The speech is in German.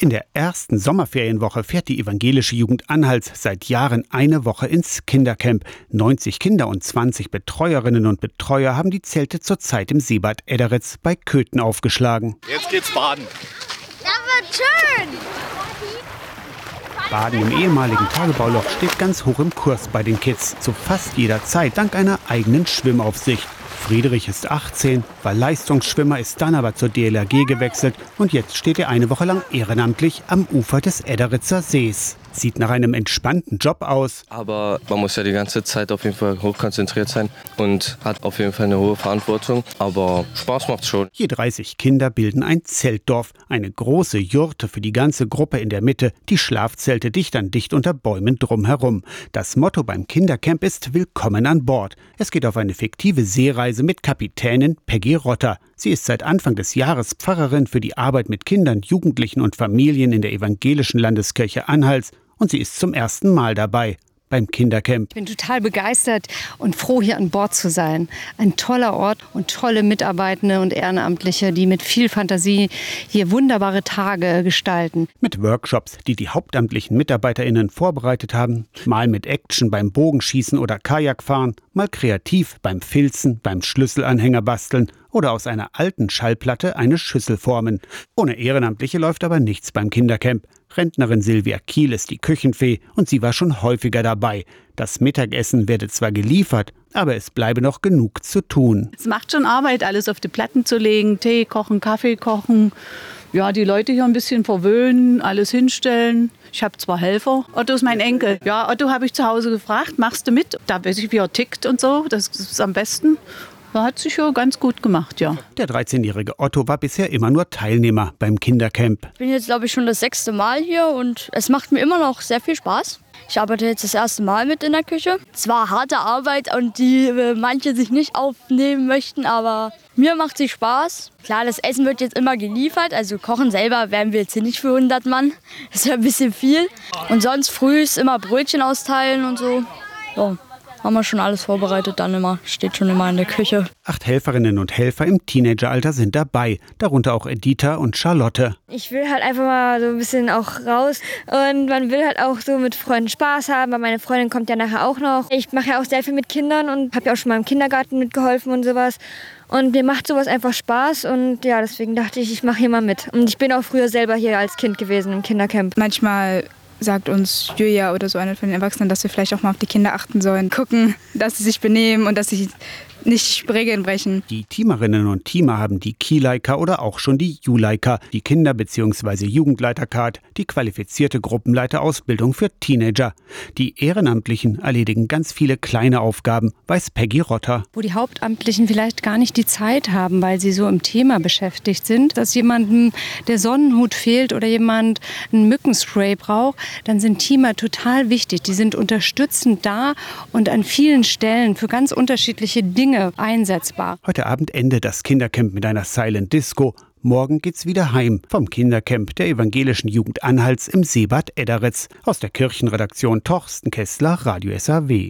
In der ersten Sommerferienwoche fährt die evangelische Jugend Anhalts seit Jahren eine Woche ins Kindercamp. 90 Kinder und 20 Betreuerinnen und Betreuer haben die Zelte zurzeit im Seebad Ederetz bei Köthen aufgeschlagen. Jetzt geht's baden. Das wird schön. Baden im ehemaligen Tagebauloch steht ganz hoch im Kurs bei den Kids. Zu fast jeder Zeit dank einer eigenen Schwimmaufsicht. Friedrich ist 18, war Leistungsschwimmer, ist dann aber zur DLRG gewechselt und jetzt steht er eine Woche lang ehrenamtlich am Ufer des Ederitzer Sees. Sieht nach einem entspannten Job aus. Aber man muss ja die ganze Zeit auf jeden Fall hochkonzentriert sein und hat auf jeden Fall eine hohe Verantwortung. Aber Spaß macht schon. Je 30 Kinder bilden ein Zeltdorf. Eine große Jurte für die ganze Gruppe in der Mitte, die Schlafzelte dicht an dicht unter Bäumen drumherum. Das Motto beim Kindercamp ist Willkommen an Bord. Es geht auf eine fiktive Seereise mit Kapitänin Peggy Rotter. Sie ist seit Anfang des Jahres Pfarrerin für die Arbeit mit Kindern, Jugendlichen und Familien in der evangelischen Landeskirche Anhalts und sie ist zum ersten Mal dabei beim Kindercamp. Ich bin total begeistert und froh, hier an Bord zu sein. Ein toller Ort und tolle Mitarbeitende und Ehrenamtliche, die mit viel Fantasie hier wunderbare Tage gestalten. Mit Workshops, die die hauptamtlichen MitarbeiterInnen vorbereitet haben, mal mit Action beim Bogenschießen oder Kajakfahren, mal kreativ beim Filzen, beim Schlüsselanhänger basteln oder aus einer alten Schallplatte eine Schüssel formen. Ohne Ehrenamtliche läuft aber nichts beim Kindercamp. Rentnerin Silvia Kiel ist die Küchenfee und sie war schon häufiger dabei. Das Mittagessen werde zwar geliefert, aber es bleibe noch genug zu tun. Es macht schon Arbeit, alles auf die Platten zu legen, Tee kochen, Kaffee kochen. Ja, die Leute hier ein bisschen verwöhnen, alles hinstellen. Ich habe zwar Helfer. Otto ist mein Enkel. Ja, Otto habe ich zu Hause gefragt, machst du mit? Da weiß ich, wie er tickt und so. Das ist am besten. Er hat sich ja ganz gut gemacht, ja. Der 13-jährige Otto war bisher immer nur Teilnehmer beim Kindercamp. Ich bin jetzt, glaube ich, schon das sechste Mal hier und es macht mir immer noch sehr viel Spaß. Ich arbeite jetzt das erste Mal mit in der Küche. Es war harte Arbeit und die äh, manche sich nicht aufnehmen möchten, aber mir macht es Spaß. Klar, das Essen wird jetzt immer geliefert, also kochen selber werden wir jetzt hier nicht für 100 Mann. Das wäre ein bisschen viel. Und sonst früh ist immer Brötchen austeilen und so. Ja haben wir schon alles vorbereitet, dann immer, steht schon immer in der Küche. Acht Helferinnen und Helfer im Teenageralter sind dabei, darunter auch Editha und Charlotte. Ich will halt einfach mal so ein bisschen auch raus und man will halt auch so mit Freunden Spaß haben, weil meine Freundin kommt ja nachher auch noch. Ich mache ja auch sehr viel mit Kindern und habe ja auch schon mal im Kindergarten mitgeholfen und sowas. Und mir macht sowas einfach Spaß und ja, deswegen dachte ich, ich mache hier mal mit. Und ich bin auch früher selber hier als Kind gewesen im Kindercamp. Manchmal sagt uns Julia oder so einer von den Erwachsenen, dass wir vielleicht auch mal auf die Kinder achten sollen, gucken, dass sie sich benehmen und dass sie nicht Regeln brechen. Die Teamerinnen und Teamer haben die Keyleica oder auch schon die Juleica, die Kinder- bzw. Jugendleitercard, die qualifizierte Gruppenleiterausbildung für Teenager. Die Ehrenamtlichen erledigen ganz viele kleine Aufgaben, weiß Peggy Rotter. Wo die Hauptamtlichen vielleicht gar nicht die Zeit haben, weil sie so im Thema beschäftigt sind, dass jemandem der Sonnenhut fehlt oder jemand ein Mückenspray braucht, dann sind Teamer total wichtig. Die sind unterstützend da und an vielen Stellen für ganz unterschiedliche Dinge Dinge einsetzbar. Heute Abend endet das Kindercamp mit einer Silent Disco. Morgen geht's wieder heim vom Kindercamp der evangelischen Jugend Anhalts im Seebad Edderitz. Aus der Kirchenredaktion Torsten Kessler, Radio SAW.